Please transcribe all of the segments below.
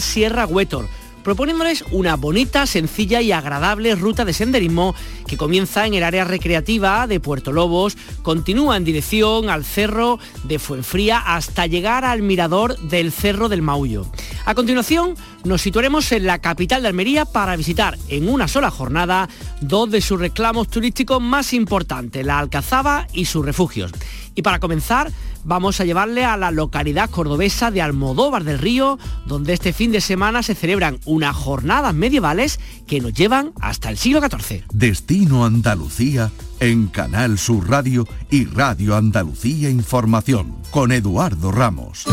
Sierra Huetor proponiéndoles una bonita, sencilla y agradable ruta de senderismo que comienza en el área recreativa de Puerto Lobos, continúa en dirección al cerro de Fuenfría hasta llegar al mirador del Cerro del Maullo. A continuación, nos situaremos en la capital de Almería para visitar en una sola jornada dos de sus reclamos turísticos más importantes, la Alcazaba y sus refugios. Y para comenzar, vamos a llevarle a la localidad cordobesa de Almodóvar del Río, donde este fin de semana se celebran unas jornadas medievales que nos llevan hasta el siglo XIV. Destino Andalucía en Canal Sur Radio y Radio Andalucía Información con Eduardo Ramos.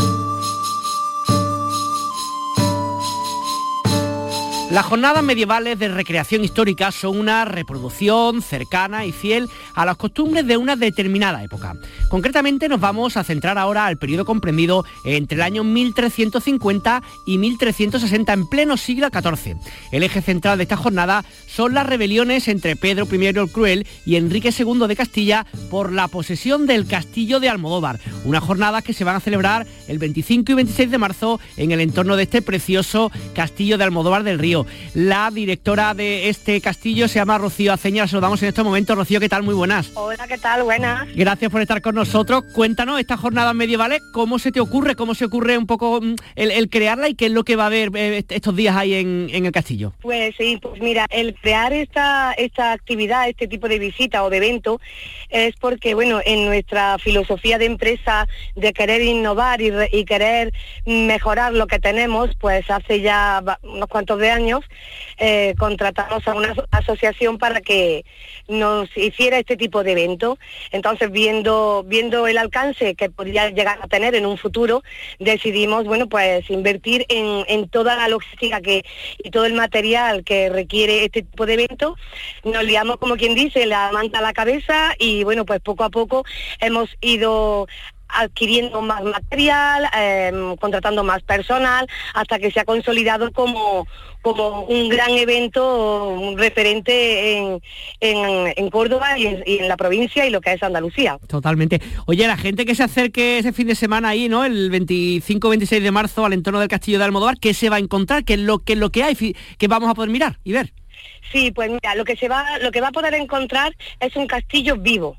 Las jornadas medievales de recreación histórica son una reproducción cercana y fiel a las costumbres de una determinada época. Concretamente nos vamos a centrar ahora al periodo comprendido entre el año 1350 y 1360 en pleno siglo XIV. El eje central de esta jornada son las rebeliones entre Pedro I el Cruel y Enrique II de Castilla por la posesión del castillo de Almodóvar, una jornada que se van a celebrar el 25 y 26 de marzo en el entorno de este precioso castillo de Almodóvar del Río. La directora de este castillo se llama Rocío Aceña, la saludamos en estos momentos. Rocío, ¿qué tal? Muy buenas. Hola, ¿qué tal? Buenas. Gracias por estar con nosotros. Cuéntanos estas jornadas medievales, ¿cómo se te ocurre, cómo se ocurre un poco mm, el, crearla y qué es lo que va a haber eh, estos días ahí en, el castillo? Pues sí, pues mira, el crear esta, esta actividad, este tipo de visita o de evento, es porque, bueno, en nuestra filosofía de empresa de querer innovar y, y querer mejorar lo que tenemos, pues hace ya unos cuantos de años eh, contratamos a una asociación para que nos hiciera este tipo de evento. Entonces, viendo, viendo el alcance que podría llegar a tener en un futuro, decidimos, bueno, pues invertir en, toda la logística que, y todo el material que requiere este tipo de evento. Nos liamos, como quien dice, la manta a la cabeza y, bueno, pues poco a poco hemos ido adquiriendo más material, em, contratando más personal, hasta que se ha consolidado como, como un gran evento un referente en, en, Córdoba y en, la provincia y lo que es Andalucía. Totalmente. Oye, la gente que se acerque ese fin de semana ahí, ¿no? El 25-26 de marzo al entorno del Castillo de Almodóvar, ¿qué se va a encontrar? ¿Qué es lo que, lo que hay que vamos a poder mirar y ver? Sí, pues mira, lo que se va, lo que va a poder encontrar es un castillo vivo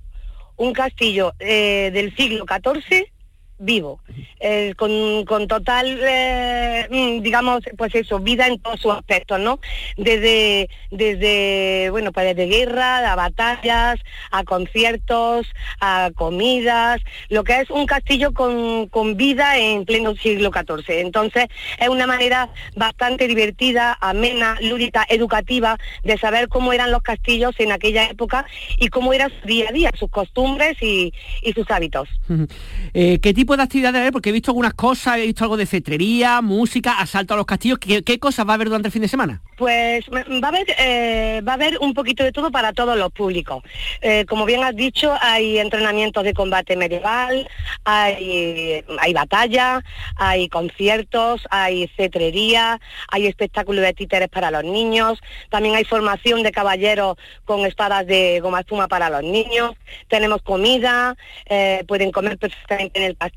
un castillo eh, del siglo XIV vivo, eh, con, con, total, eh, mm, digamos, pues eso, vida en todos sus aspectos, ¿no? Desde, desde, bueno, pues desde guerra, a batallas, a conciertos, a comidas, lo que es un castillo con, con vida en pleno siglo XIV. Entonces, es una manera bastante divertida, amena, lúdica, educativa, de saber cómo eran los castillos en aquella época y cómo era su día a día, sus costumbres y, y sus hábitos. ¿Qué tipo de actividades Porque he visto algunas cosas, he visto algo de cetrería, música, asalto a los castillos. ¿Qué, cosas va a haber durante el fin de semana? Pues va a haber, eh, va a haber un poquito de todo para todos los públicos. Eh, como bien has dicho, hay entrenamientos de combate medieval, hay, hay batalla, hay conciertos, hay cetrería, hay espectáculos de títeres para los niños, también hay formación de caballeros con espadas de goma espuma para los niños, tenemos comida, eh, pueden comer perfectamente en el castillo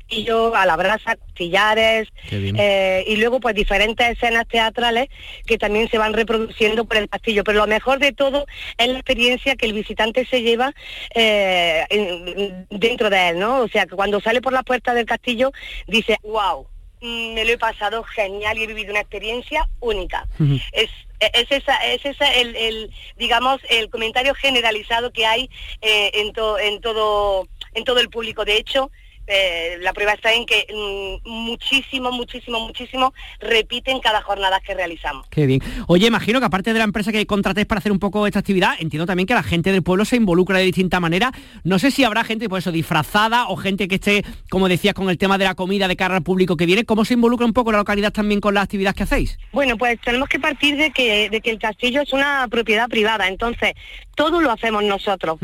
a la brasa, costillares, eh, y luego pues diferentes escenas teatrales que también se van reproduciendo por el castillo. Pero lo mejor de todo es la experiencia que el visitante se lleva eh, dentro de él, ¿no? O sea, que cuando sale por la puerta del castillo dice, wow, mm, me lo he pasado genial y he vivido una experiencia única. Es es esa, es esa el, digamos el comentario generalizado que hay eh, en, en todo en todo el público. De hecho, eh, la prueba está en que mm, muchísimo, muchísimo, muchísimo repiten cada jornada que realizamos. Qué bien. Oye, imagino que aparte de la empresa que contratéis para hacer un poco esta actividad, entiendo también que la gente del pueblo se involucra de distinta manera. No sé si habrá gente, por pues eso, disfrazada o gente que esté, como decías, con el tema de la comida de cara al público que viene. ¿Cómo se involucra un poco la localidad también con las actividades que hacéis? Bueno, pues tenemos que partir de que, de que el castillo es una propiedad privada. Entonces, todo lo hacemos nosotros.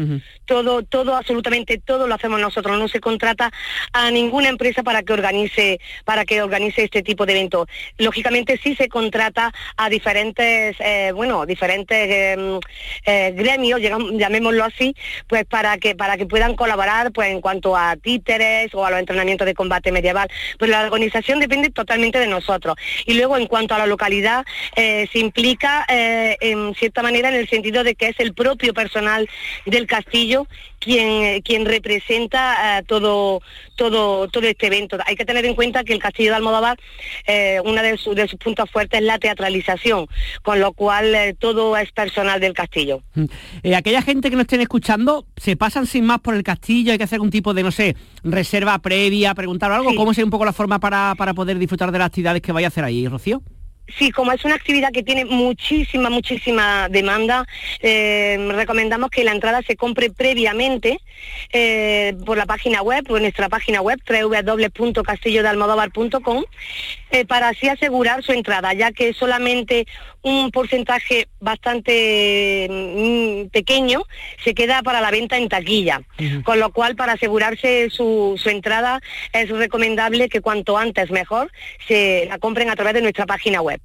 Todo, todo, absolutamente todo lo hacemos nosotros. No se contrata a ninguna empresa para que organice, para que organice este tipo de eventos. Lógicamente sí se contrata a diferentes, eh, bueno, diferentes em, eh, gremios, llamémoslo así, pues para que, para que puedan colaborar pues en cuanto a títeres o a los entrenamientos de combate medieval. Pues la organización depende totalmente de nosotros. Y luego en cuanto a la localidad, eh, se implica en cierta manera en el sentido de que es el propio personal del castillo quien, quien representa todo, todo, todo este evento. Hay que tener en cuenta que el castillo de Almodóvar, una de, de sus puntos fuertes es la teatralización, con lo cual todo es personal del castillo. Mm. Eh, aquella gente que nos estén escuchando, ¿se pasan sin más por el castillo? ¿Hay que hacer algún tipo de, no sé, reserva previa, preguntar algo? ¿Cómo sería un poco la forma para, para poder disfrutar de las actividades que vaya a hacer ahí, Rocío? Sí, como es una actividad que tiene muchísima, muchísima demanda, eh, recomendamos que la entrada se compre previamente eh, por la página web, por nuestra página web, www.castillodealmodóvar.com, eh, para así asegurar su entrada, ya que solamente un porcentaje bastante mm, pequeño se queda para la venta en taquilla, con lo cual para asegurarse su, su entrada es recomendable que cuanto antes mejor se la compren a través de nuestra página web.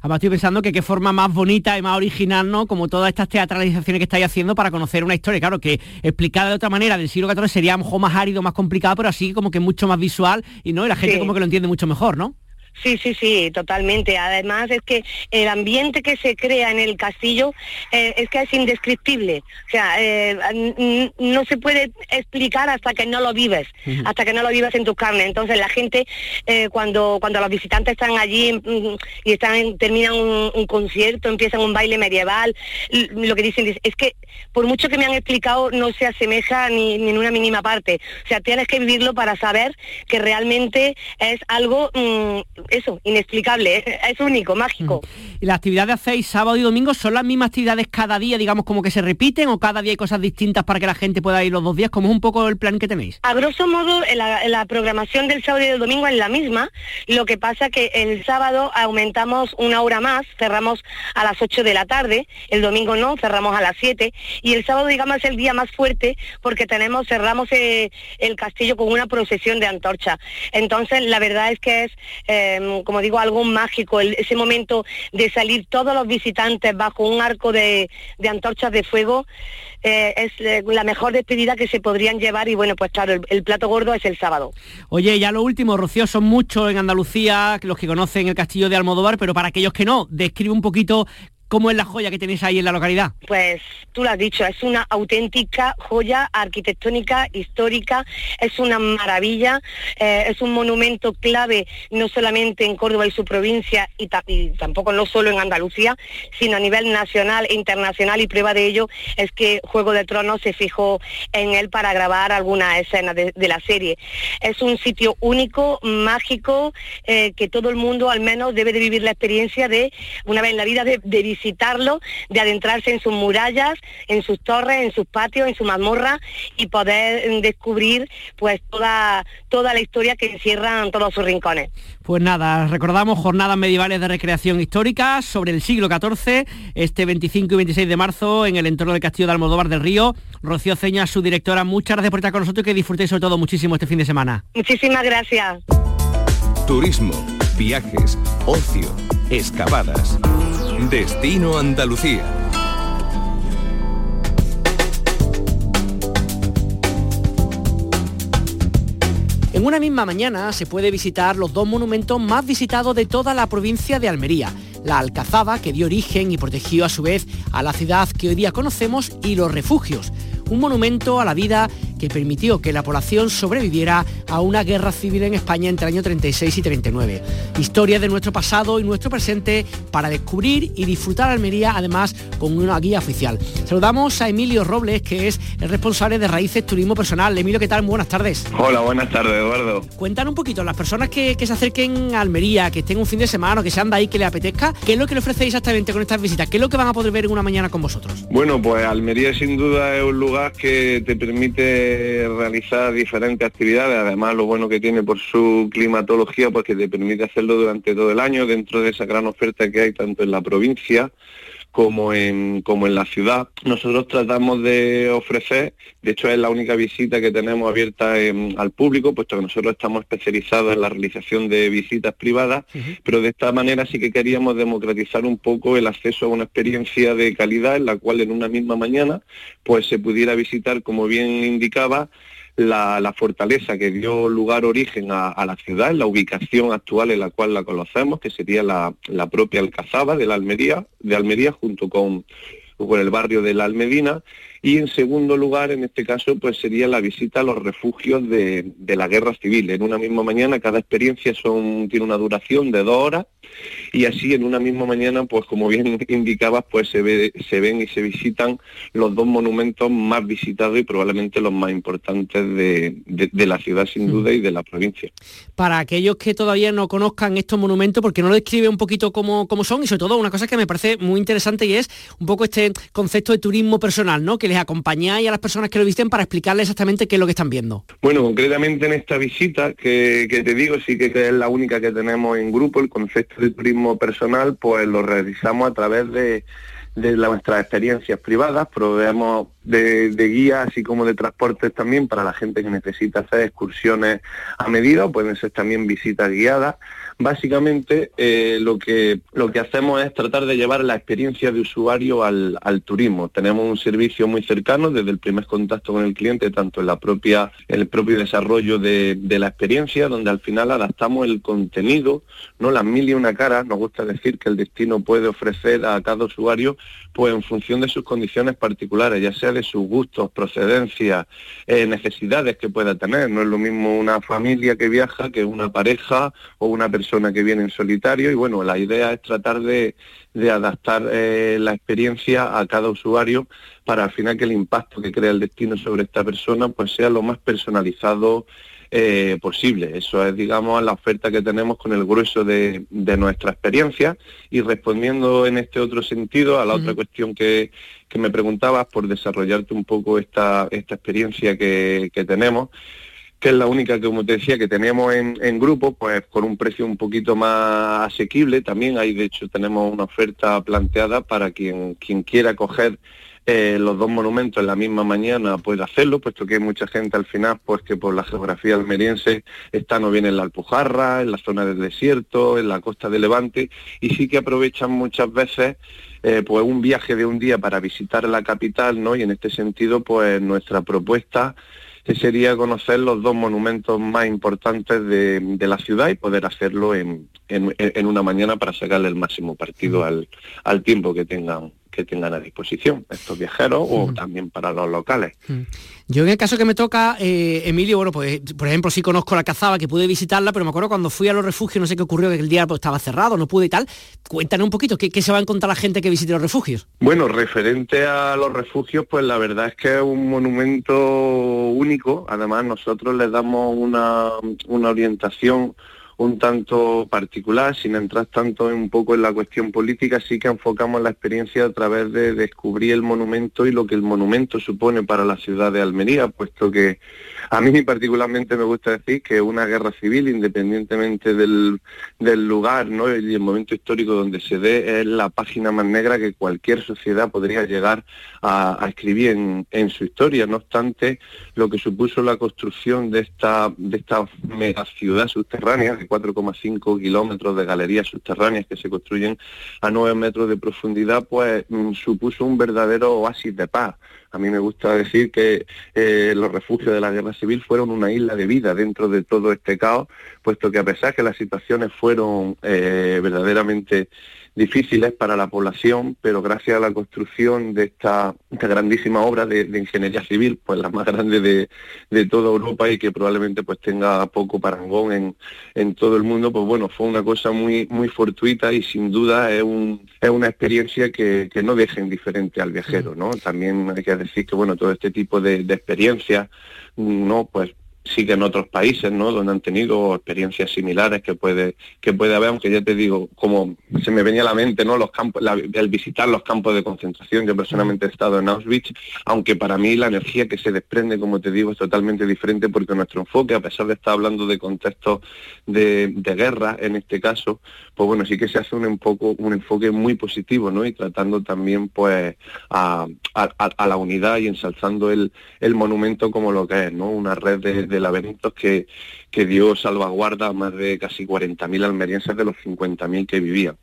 Además estoy pensando que qué forma más bonita y más original, ¿no? Como todas estas teatralizaciones que estáis haciendo para conocer una historia. Claro, que explicada de otra manera del siglo XIV sería un poco más árido, más complicado, pero así como que mucho más visual y no, y la gente como que lo entiende mucho mejor, ¿no? Sí, sí, sí, totalmente. Además es que el ambiente que se crea en el castillo eh, es que es indescriptible. O sea, eh, no se puede explicar hasta que no lo vives, hasta que no lo vives en tu carne. Entonces la gente eh, cuando cuando los visitantes están allí mm, y están terminan un, concierto, empiezan un baile medieval, lo que dicen es que por mucho que me han explicado no se asemeja ni, en una mínima parte. O sea, tienes que vivirlo para saber que realmente es algo mm, eso, inexplicable, es, único, mágico. ¿Y las actividades hacéis sábado y domingo son las mismas actividades cada día, digamos, como que se repiten o cada día hay cosas distintas para que la gente pueda ir los dos días? ¿Cómo es un poco el plan que tenéis? A grosso modo, la, programación del sábado y del domingo es la misma, lo que pasa que el sábado aumentamos una hora más, cerramos a las 8 de la tarde, el domingo no, cerramos a las 7 y el sábado, digamos, es el día más fuerte porque tenemos, cerramos eh, el castillo con una procesión de antorcha. Entonces, la verdad es que es... Eh, Em, como digo, algo mágico, ese momento de salir todos los visitantes bajo un arco de, antorchas de fuego, eh, es eh, la mejor despedida que se podrían llevar y bueno, pues claro, el, plato gordo es el sábado. Oye, ya lo último, Rocío, son muchos en Andalucía los que conocen el castillo de Almodóvar, pero para aquellos que no, describe un poquito ¿Cómo es la joya que tenéis ahí en la localidad? Pues tú lo has dicho, es una auténtica joya arquitectónica, histórica, es una maravilla, eh, es un monumento clave no solamente en Córdoba y su provincia y, tampoco no solo en Andalucía, sino a nivel nacional e internacional y prueba de ello es que Juego de Tronos se fijó en él para grabar alguna escena de, la serie. Es un sitio único, mágico, eh, que todo el mundo al menos debe de vivir la experiencia de una vez en la vida de, de visitarlo, de adentrarse en sus murallas, en sus torres, en sus patios, en su mazmorra y poder mm, descubrir pues toda, toda la historia que encierran todos sus rincones. Pues nada, recordamos jornadas medievales de recreación histórica sobre el siglo XIV, este 25 y 26 de marzo en el entorno del Castillo de Almodóvar del Río. Rocío Ceña, su directora, muchas gracias por estar con nosotros y que disfrutéis sobre todo muchísimo este fin de semana. Muchísimas gracias. Turismo, viajes, ocio, excavadas. Destino Andalucía. En una misma mañana se puede visitar los dos monumentos más visitados de toda la provincia de Almería. La Alcazaba, que dio origen y protegió a su vez a la ciudad que hoy día conocemos, y los refugios, un monumento a la vida que permitió que la población sobreviviera a una guerra civil en España entre el año 36 y 39. Historia de nuestro pasado y nuestro presente para descubrir y disfrutar Almería, además con una guía oficial. Saludamos a Emilio Robles, que es el responsable de Raíces Turismo Personal. Emilio, ¿qué tal? buenas tardes. Hola, buenas tardes, Eduardo. Cuéntanos un poquito, las personas que, se acerquen a Almería, que estén un fin de semana o que sean de ahí, que le apetezca, ¿qué es lo que le ofrecéis exactamente con estas visitas? ¿Qué es lo que van a poder ver en una mañana con vosotros? Bueno, pues Almería sin duda es un lugar que te permite realizar diferentes actividades, además lo bueno que tiene por su climatología, pues te permite hacerlo durante todo el año dentro de esa gran oferta que hay tanto en la provincia como en, como en la ciudad. Nosotros tratamos de ofrecer, de hecho es la única visita que tenemos abierta al público, puesto que nosotros estamos especializados en la realización de visitas privadas, pero de esta manera sí que queríamos democratizar un poco el acceso a una experiencia de calidad en la cual en una misma mañana pues se pudiera visitar, como bien indicaba, la, fortaleza que dio lugar origen a, la ciudad, la ubicación actual en la cual la conocemos, que sería la, propia Alcazaba de la Almería, de Almería junto con, con el barrio de la Almedina, y en segundo lugar, en este caso, pues sería la visita a los refugios de, la guerra civil. En una misma mañana, cada experiencia son, tiene una duración de dos horas y así en una misma mañana, pues como bien indicabas, pues se, ve, se ven y se visitan los dos monumentos más visitados y probablemente los más importantes de, la ciudad sin mm. duda y de la provincia. Para aquellos que todavía no conozcan estos monumentos, porque no lo describe un poquito cómo, cómo son y sobre todo una cosa que me parece muy interesante y es un poco este concepto de turismo personal, ¿no? Que les acompañáis a las personas que lo visiten para explicarles exactamente qué es lo que están viendo. Bueno, concretamente en esta visita que, te digo, sí que, es la única que tenemos en grupo, el concepto de turismo personal, pues lo realizamos a través de, nuestras experiencias privadas, proveemos de, de guías así como de transportes también para la gente que necesita hacer excursiones a medida, pueden ser también visitas guiadas Básicamente eh, lo, que, lo que hacemos es tratar de llevar la experiencia de usuario al, turismo. Tenemos un servicio muy cercano desde el primer contacto con el cliente, tanto en la propia, el propio desarrollo de, la experiencia, donde al final adaptamos el contenido, no las mil y una caras, nos gusta decir que el destino puede ofrecer a cada usuario, pues en función de sus condiciones particulares, ya sea de sus gustos, procedencias, eh, necesidades que pueda tener. No es lo mismo una familia que viaja que una pareja o una persona que viene en solitario y bueno, la idea es tratar de, adaptar eh, la experiencia a cada usuario para al final que el impacto que crea el destino sobre esta persona pues sea lo más personalizado eh, posible. Eso es, digamos, la oferta que tenemos con el grueso de, nuestra experiencia y respondiendo en este otro sentido a la otra cuestión que, me preguntabas por desarrollarte un poco esta, esta experiencia que, que tenemos que es la única que, como te decía, que tenemos en, grupo, pues con un precio un poquito más asequible. También hay, de hecho, tenemos una oferta planteada para quien, quien quiera coger eh, los dos monumentos en la misma mañana puede hacerlo, puesto que hay mucha gente al final, pues que por la geografía almeriense está no bien en la Alpujarra, en la zona del desierto, en la costa de Levante, y sí que aprovechan muchas veces eh, pues un viaje de un día para visitar la capital, ¿no? Y en este sentido, pues nuestra propuesta sería conocer los dos monumentos más importantes de, la ciudad y poder hacerlo en, una mañana para sacarle el máximo partido al, al tiempo que tengan que tengan a disposición estos viajeros o también para los locales. Yo en el caso que me toca, eh, Emilio, bueno, pues por ejemplo sí conozco la cazaba, que pude visitarla, pero me acuerdo cuando fui a los refugios, no sé qué ocurrió, que el día pues, estaba cerrado, no pude y tal. Cuéntanos un poquito, ¿qué, se va a encontrar la gente que visite los refugios? Bueno, referente a los refugios, pues la verdad es que es un monumento único. Además, nosotros les damos una, una orientación un tanto particular, sin entrar tanto en un poco en la cuestión política, sí que enfocamos la experiencia a través de descubrir el monumento y lo que el monumento supone para la ciudad de Almería, puesto que a mí particularmente me gusta decir que una guerra civil, independientemente del, lugar ¿no? y el momento histórico donde se dé, es la página más negra que cualquier sociedad podría llegar a, escribir en, su historia. No obstante, lo que supuso la construcción de esta, de esta mega ciudad subterránea, de 4,5 kilómetros de galerías subterráneas que se construyen a 9 metros de profundidad, pues mm, supuso un verdadero oasis de paz a mí me gusta decir que eh, los refugios de la guerra civil fueron una isla de vida dentro de todo este caos, puesto que a pesar que las situaciones fueron eh, verdaderamente difíciles para la población, pero gracias a la construcción de esta, grandísima obra de, ingeniería civil, pues la más grande de, toda Europa y que probablemente pues tenga poco parangón en, todo el mundo, pues bueno, fue una cosa muy, muy fortuita y sin duda es, un, es una experiencia que, no deja indiferente al viajero, ¿no? También hay que decir que bueno, todo este tipo de, de experiencias, ¿no? Pues sí que en otros países, ¿no? Donde han tenido experiencias similares que puede, que puede haber, aunque ya te digo, como se me venía a la mente, ¿no? Los campos, el visitar los campos de concentración, yo personalmente he estado en Auschwitz, aunque para mí la energía que se desprende, como te digo, es totalmente diferente porque nuestro enfoque, a pesar de estar hablando de contextos de, guerra en este caso, pues bueno, sí que se hace un, poco, un enfoque muy positivo, ¿no? Y tratando también pues a, la unidad y ensalzando el, monumento como lo que es, ¿no? Una red de laberintos que, que dio salvaguarda a más de casi 40.000 almerienses de los 50.000 que vivían.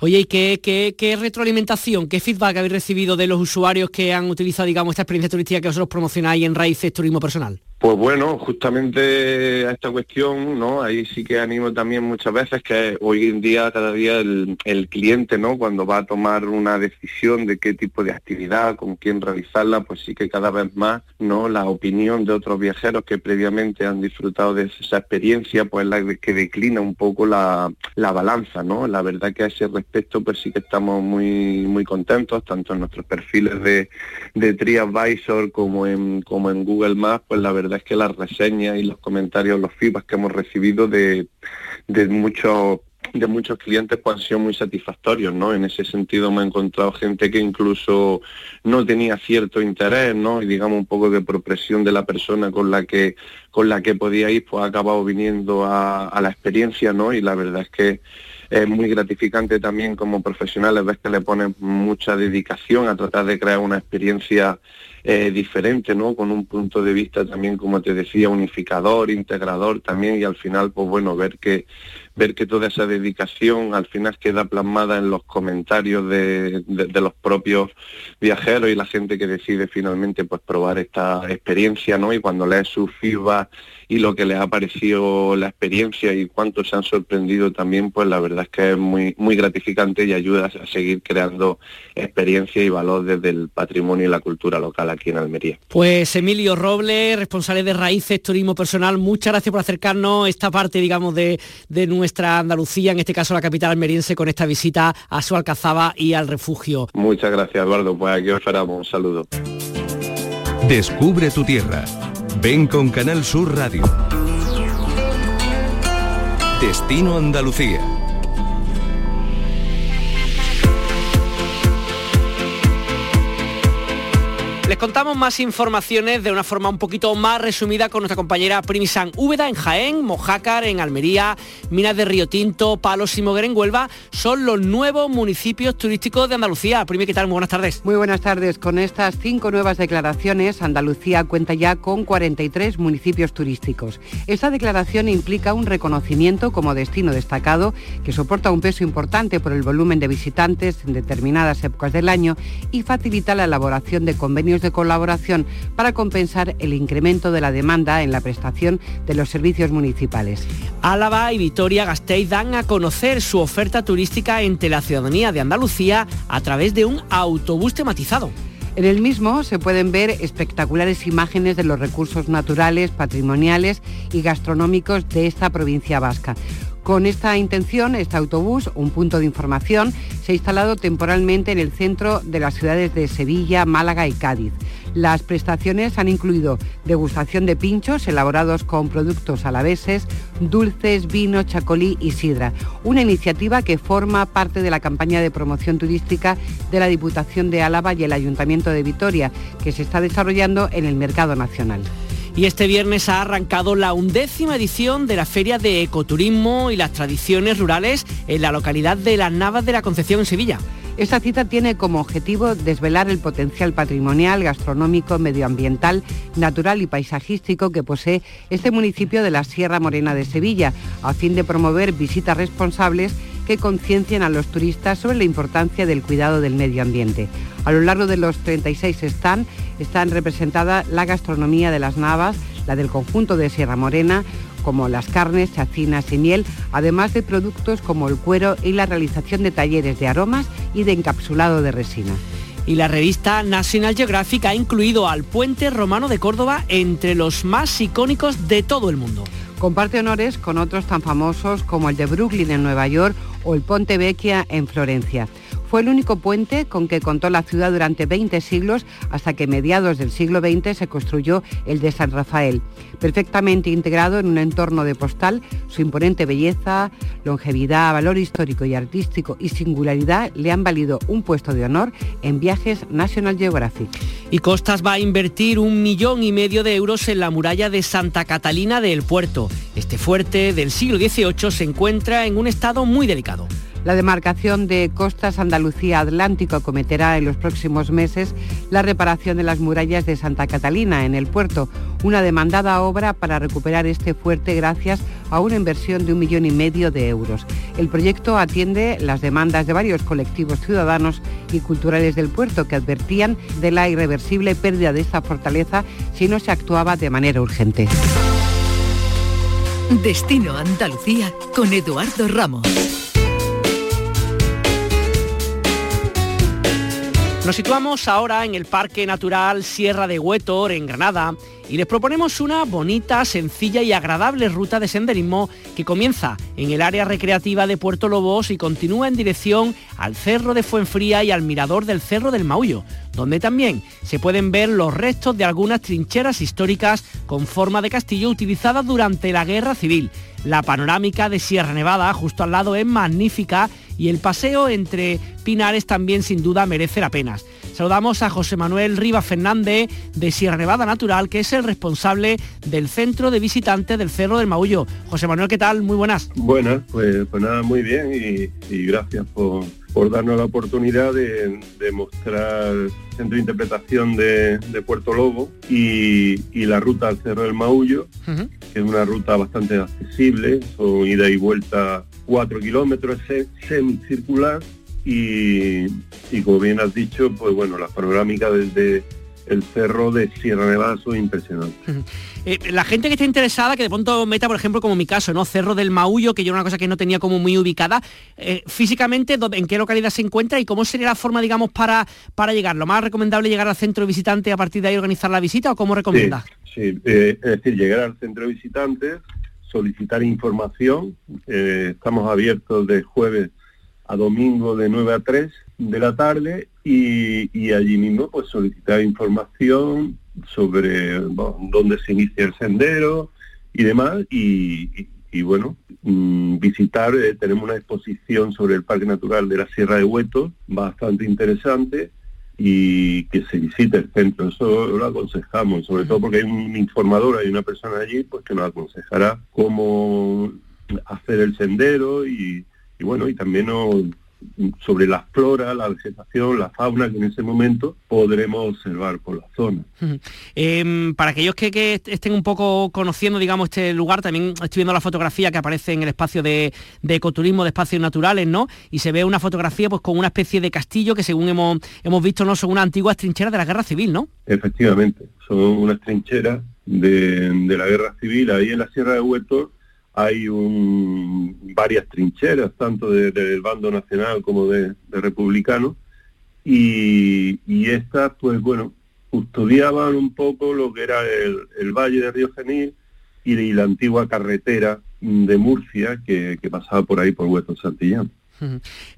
Oye, ¿y qué, qué, retroalimentación, qué feedback habéis recibido de los usuarios que han utilizado, digamos, esta experiencia turística que vosotros promocionáis en Raíces Turismo Personal? Pues bueno, justamente a esta cuestión, ¿no? Ahí sí que animo también muchas veces que hoy en día, cada día el, cliente, ¿no? Cuando va a tomar una decisión de qué tipo de actividad, con quién realizarla, pues sí que cada vez más, ¿no? La opinión de otros viajeros que previamente han disfrutado de esa experiencia, pues la que declina un poco la, balanza, ¿no? La verdad que a ese respecto, pues sí que estamos muy, muy contentos, tanto en nuestros perfiles de, de TriAdvisor como en, como en Google Maps, pues la verdad es que las reseñas y los comentarios, los feedbacks que hemos recibido de, muchos de muchos clientes pues han sido muy satisfactorios, ¿no? En ese sentido me he encontrado gente que incluso no tenía cierto interés, ¿no? Y digamos un poco de presión de la persona con la que con la que podía ir, pues ha acabado viniendo a, a la experiencia, ¿no? Y la verdad es que es muy gratificante también como profesionales ves que le ponen mucha dedicación a tratar de crear una experiencia eh, diferente, ¿no? Con un punto de vista también, como te decía, unificador, integrador también y al final, pues bueno, ver que ver que toda esa dedicación al final queda plasmada en los comentarios de, los propios viajeros y la gente que decide finalmente pues probar esta experiencia, ¿no? Y cuando lees su feedback y lo que les ha parecido la experiencia y cuánto se han sorprendido también, pues la verdad es que es muy, muy gratificante y ayuda a seguir creando experiencia y valor desde el patrimonio y la cultura local aquí en Almería. Pues Emilio Robles, responsable de Raíces Turismo Personal, muchas gracias por acercarnos esta parte, digamos, de, de nuestra Andalucía, en este caso la capital almeriense, con esta visita a su Alcazaba y al refugio. Muchas gracias, Eduardo. Pues aquí os esperamos. Un saludo. Descubre tu tierra. Ven con Canal Sur Radio. Destino Andalucía Les contamos más informaciones de una forma un poquito más resumida con nuestra compañera Primisan Úbeda en Jaén, Mojácar en Almería, Minas de Río Tinto, Palos y Moguer en Huelva. Son los nuevos municipios turísticos de Andalucía. Primi, ¿qué tal? Muy buenas tardes. Muy buenas tardes. Con estas cinco nuevas declaraciones, Andalucía cuenta ya con 43 municipios turísticos. Esta declaración implica un reconocimiento como destino destacado que soporta un peso importante por el volumen de visitantes en determinadas épocas del año y facilita la elaboración de convenios de colaboración para compensar el incremento de la demanda en la prestación de los servicios municipales. Álava y Vitoria-Gasteiz dan a conocer su oferta turística entre la ciudadanía de Andalucía a través de un autobús tematizado. En el mismo se pueden ver espectaculares imágenes de los recursos naturales, patrimoniales y gastronómicos de esta provincia vasca. Con esta intención, este autobús, un punto de información, se ha instalado temporalmente en el centro de las ciudades de Sevilla, Málaga y Cádiz. Las prestaciones han incluido degustación de pinchos elaborados con productos alaveses, dulces, vino, chacolí y sidra. Una iniciativa que forma parte de la campaña de promoción turística de la Diputación de Álava y el Ayuntamiento de Vitoria, que se está desarrollando en el mercado nacional. Y este viernes ha arrancado la undécima edición de la Feria de Ecoturismo y las Tradiciones Rurales en la localidad de Las Navas de la Concepción en Sevilla. Esta cita tiene como objetivo desvelar el potencial patrimonial, gastronómico, medioambiental, natural y paisajístico que posee este municipio de la Sierra Morena de Sevilla, a fin de promover visitas responsables que conciencien a los turistas sobre la importancia del cuidado del medio ambiente. A lo largo de los 36 stands están representadas la gastronomía de las Navas, la del conjunto de Sierra Morena, como las carnes, chacinas y miel, además de productos como el cuero y la realización de talleres de aromas y de encapsulado de resina. Y la revista National Geographic ha incluido al puente romano de Córdoba entre los más icónicos de todo el mundo. Comparte honores con otros tan famosos como el de Brooklyn en Nueva York o el Ponte Vecchia en Florencia Fue el único puente con que contó la ciudad durante 20 siglos hasta que mediados del siglo XX se construyó el de San Rafael. Perfectamente integrado en un entorno de postal, su imponente belleza, longevidad, valor histórico y artístico y singularidad le han valido un puesto de honor en viajes National Geographic. Y Costas va a invertir un millón y medio de euros en la muralla de Santa Catalina del Puerto. Este fuerte del siglo XVIII se encuentra en un estado muy delicado. La demarcación de Costas Andalucía Atlántico acometerá en los próximos meses la reparación de las murallas de Santa Catalina en el puerto, una demandada obra para recuperar este fuerte gracias a una inversión de un millón y medio de euros. El proyecto atiende las demandas de varios colectivos ciudadanos y culturales del puerto que advertían de la irreversible pérdida de esta fortaleza si no se actuaba de manera urgente. Destino Andalucía con Eduardo Ramos. Nos situamos ahora en el Parque Natural Sierra de Huétor, en Granada, y les proponemos una bonita, sencilla y agradable ruta de senderismo que comienza en el área recreativa de Puerto Lobos y continúa en dirección al Cerro de Fuenfría y al mirador del Cerro del Maullo, donde también se pueden ver los restos de algunas trincheras históricas con forma de castillo utilizadas durante la Guerra Civil. La panorámica de Sierra Nevada justo al lado es magnífica y el paseo entre Pinares también sin duda merece la pena. Saludamos a José Manuel Rivas Fernández de Sierra Nevada Natural, que es el responsable del centro de visitantes del Cerro del Maullo. José Manuel, ¿qué tal? Muy buenas. Buenas, pues, pues nada, muy bien y, gracias por, darnos la oportunidad de, mostrar el centro de interpretación de, Puerto Lobo y, la ruta al Cerro del Maullo, que es una ruta bastante accesible, son ida y vuelta 4 kilómetros semicircular y, y como bien has dicho, pues bueno, la panorámica desde el cerro de Sierra Nevada son impresionantes. Eh, la gente que está interesada, que de pronto meta, por ejemplo, como mi caso, ¿no? Cerro del Maullo, que yo era una cosa que no tenía como muy ubicada, eh, físicamente, ¿en qué localidad se encuentra y cómo sería la forma, digamos, para, para llegar? ¿Lo más recomendable llegar al centro de visitantes a partir de ahí organizar la visita o cómo recomiendas? Sí, eh, es decir, llegar al centro de visitantes, solicitar información. Eh, estamos abiertos de jueves a domingo de 9 a 3 de la tarde y, allí mismo pues solicitar información sobre dónde se inicia el sendero y demás y, bueno, mm, visitar, eh, tenemos una exposición sobre el Parque Natural de la Sierra de Huetos bastante interesante y que se visite el centro. Eso lo aconsejamos, sobre todo porque hay un informador, hay una persona allí pues que nos aconsejará cómo hacer el sendero y, y bueno, y también nos sobre la flora, la vegetación, la fauna que en ese momento podremos observar por la zona. Em, para aquellos que, estén un poco conociendo, digamos, este lugar, también estoy viendo la fotografía que aparece en el espacio de, ecoturismo de espacios naturales, ¿no? Y se ve una fotografía pues con una especie de castillo que según hemos, hemos visto, ¿no? Son unas antiguas trincheras de la guerra civil, ¿no? Efectivamente, son unas trincheras de, la guerra civil ahí en la Sierra de Huerto hay varias trincheras, tanto del bando nacional como de, republicano, y, estas, pues bueno, custodiaban un poco lo que era el, valle de Río Genil y, la antigua carretera de Murcia que, pasaba por ahí por Hueso Santillán.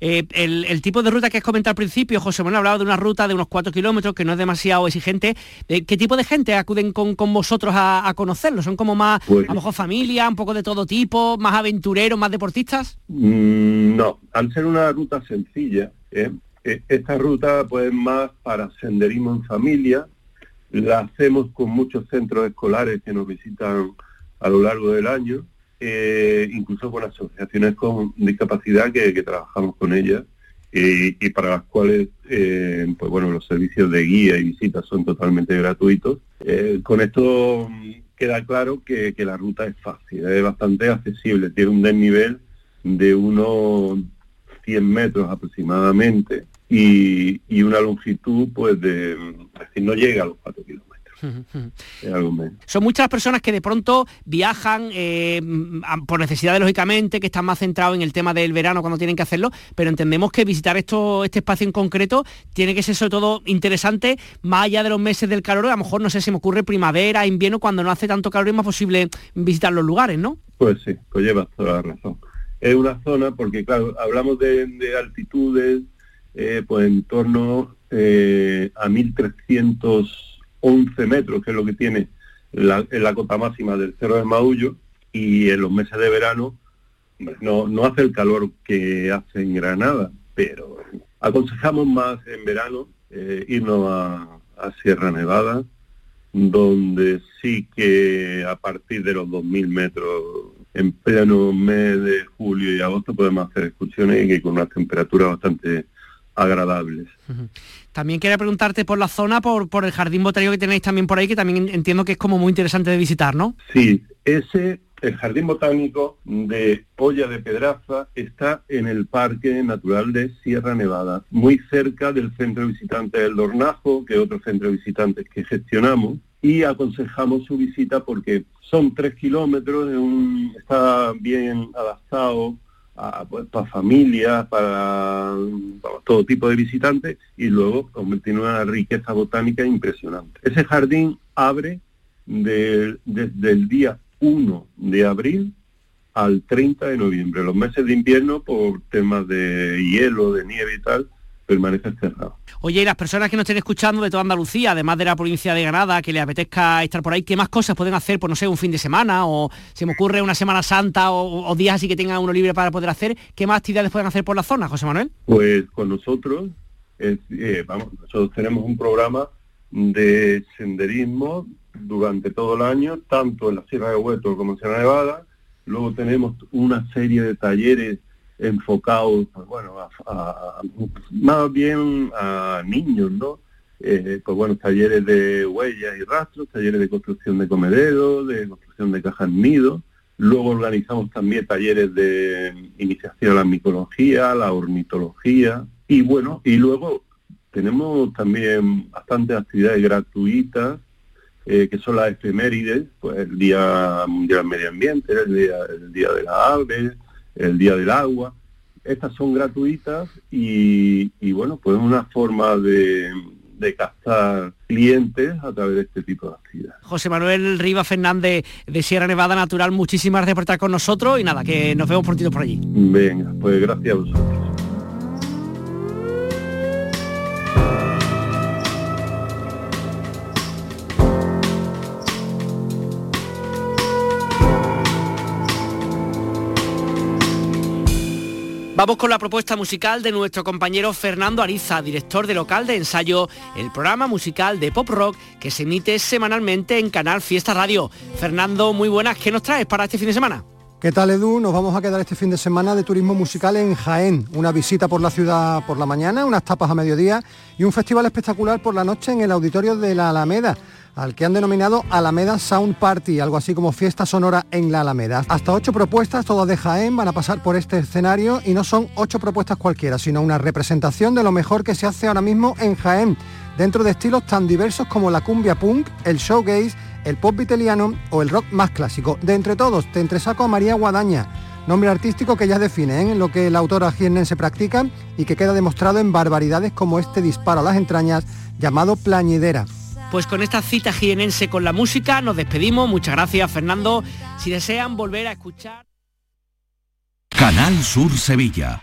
Eh, el, tipo de ruta que has comentado al principio, José Manuel hablaba de una ruta de unos cuatro kilómetros que no es demasiado exigente. Eh, ¿Qué tipo de gente acuden con, vosotros a, conocerlo? ¿Son como más, pues a lo mejor familia, un poco de todo tipo, más aventureros, más deportistas? Mm, no, al ser una ruta sencilla, ¿eh? esta ruta pues más para senderismo en familia, la hacemos con muchos centros escolares que nos visitan a lo largo del año eh, incluso con asociaciones con discapacidad que, trabajamos con ellas y para las cuales eh, pues bueno los servicios de guía y visitas son totalmente gratuitos. Eh, con esto mm, queda claro que, la ruta es fácil, es bastante accesible, tiene un desnivel de unos 100 metros aproximadamente y, una longitud pues de, es decir, no llega a los 4 kilómetros. Son muchas personas que de pronto viajan eh, por necesidades, lógicamente, que están más centrados en el tema del verano cuando tienen que hacerlo, pero entendemos que visitar esto, este espacio en concreto tiene que ser sobre todo interesante más allá de los meses del calor. A lo mejor, no sé, si me ocurre primavera, invierno, cuando no hace tanto calor es más posible visitar los lugares, ¿no? Pues sí, pues llevas toda la razón. Es una zona, porque claro, hablamos de, altitudes eh, pues en torno eh, a 1.311 metros, que es lo que tiene la, cota máxima del Cerro de Maullo, y en los meses de verano no, no hace el calor que hace en Granada, pero aconsejamos más en verano eh, irnos a, a Sierra Nevada, donde sí que a partir de los 2.000 metros en pleno mes de julio y agosto podemos hacer excursiones y con unas temperaturas bastante agradables. También quería preguntarte por la zona, por, por el jardín botánico que tenéis también por ahí, que también entiendo que es como muy interesante de visitar, ¿no? Sí, ese, el jardín botánico de Olla de Pedraza está en el Parque Natural de Sierra Nevada, muy cerca del centro de visitantes del Dornajo, que es otro centro de visitantes que gestionamos, y aconsejamos su visita porque son tres kilómetros, está bien adaptado para familias, para, todo tipo de visitantes y luego tiene una riqueza botánica impresionante. Ese jardín abre desde el día 1 de abril al 30 de noviembre. Los meses de invierno, por temas de hielo, de nieve y tal, permanece cerrado. Oye, y las personas que nos estén escuchando de toda Andalucía, además de la provincia de Granada, que les apetezca estar por ahí, ¿qué más cosas pueden hacer, por no sé, un fin de semana o se me ocurre una Semana Santa o, días así que tengan uno libre para poder hacer? ¿Qué más actividades pueden hacer por la zona, José Manuel? Pues con nosotros, eh, vamos, nosotros tenemos un programa de senderismo durante todo el año, tanto en la Sierra de Hueto como en Sierra Nevada. Luego tenemos una serie de talleres enfocados, pues bueno, a, más bien a niños, ¿no? Eh, pues bueno, talleres de huellas y rastros, talleres de construcción de comederos, de construcción de cajas nido. Luego organizamos también talleres de iniciación a la micología, la ornitología. Y bueno, y luego tenemos también bastantes actividades gratuitas, eh, que son las efemérides, pues el Día Mundial Medio Ambiente, el Día, el día de las Aves, el Día del Agua. Estas son gratuitas y, bueno, pues es una forma de, de captar clientes a través de este tipo de actividades. José Manuel Riva Fernández de Sierra Nevada Natural, muchísimas gracias por estar con nosotros y nada, que nos vemos prontito por allí. Venga, pues gracias a vosotros. Vamos con la propuesta musical de nuestro compañero Fernando Ariza, director de local de ensayo, el programa musical de pop rock que se emite semanalmente en Canal Fiesta Radio. Fernando, muy buenas, ¿qué nos traes para este fin de semana? ¿Qué tal Edu? Nos vamos a quedar este fin de semana de turismo musical en Jaén. Una visita por la ciudad por la mañana, unas tapas a mediodía y un festival espectacular por la noche en el auditorio de la Alameda al que han denominado Alameda Sound Party, algo así como fiesta sonora en la Alameda. Hasta ocho propuestas, todas de Jaén, van a pasar por este escenario y no son ocho propuestas cualquiera, sino una representación de lo mejor que se hace ahora mismo en Jaén, dentro de estilos tan diversos como la cumbia punk, el showgaze, el pop italiano o el rock más clásico. De entre todos, te entresaco a María Guadaña, nombre artístico que ya define en ¿eh? lo que la autora se practica y que queda demostrado en barbaridades como este disparo a las entrañas llamado plañidera. Pues con esta cita jienense con la música nos despedimos. Muchas gracias, Fernando. Si desean volver a escuchar... Canal Sur Sevilla.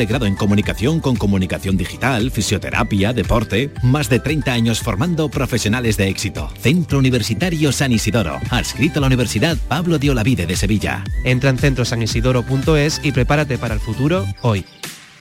grado en comunicación con comunicación digital, fisioterapia, deporte. Más de 30 años formando profesionales de éxito. Centro Universitario San Isidoro. Adscrito a la Universidad Pablo de Olavide de Sevilla. Entra en centrosanisidoro.es y prepárate para el futuro hoy.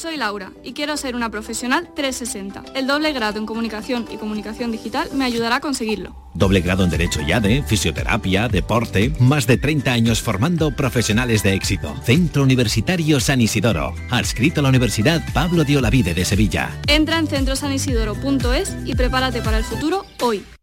Soy Laura y quiero ser una profesional 360. El doble grado en comunicación y comunicación digital me ayudará a conseguirlo. Doble grado en Derecho y ADE, Fisioterapia, Deporte, más de 30 años formando profesionales de éxito. Centro Universitario San Isidoro, adscrito a la Universidad Pablo de Olavide de Sevilla. Entra en centrosanisidoro.es y prepárate para el futuro hoy.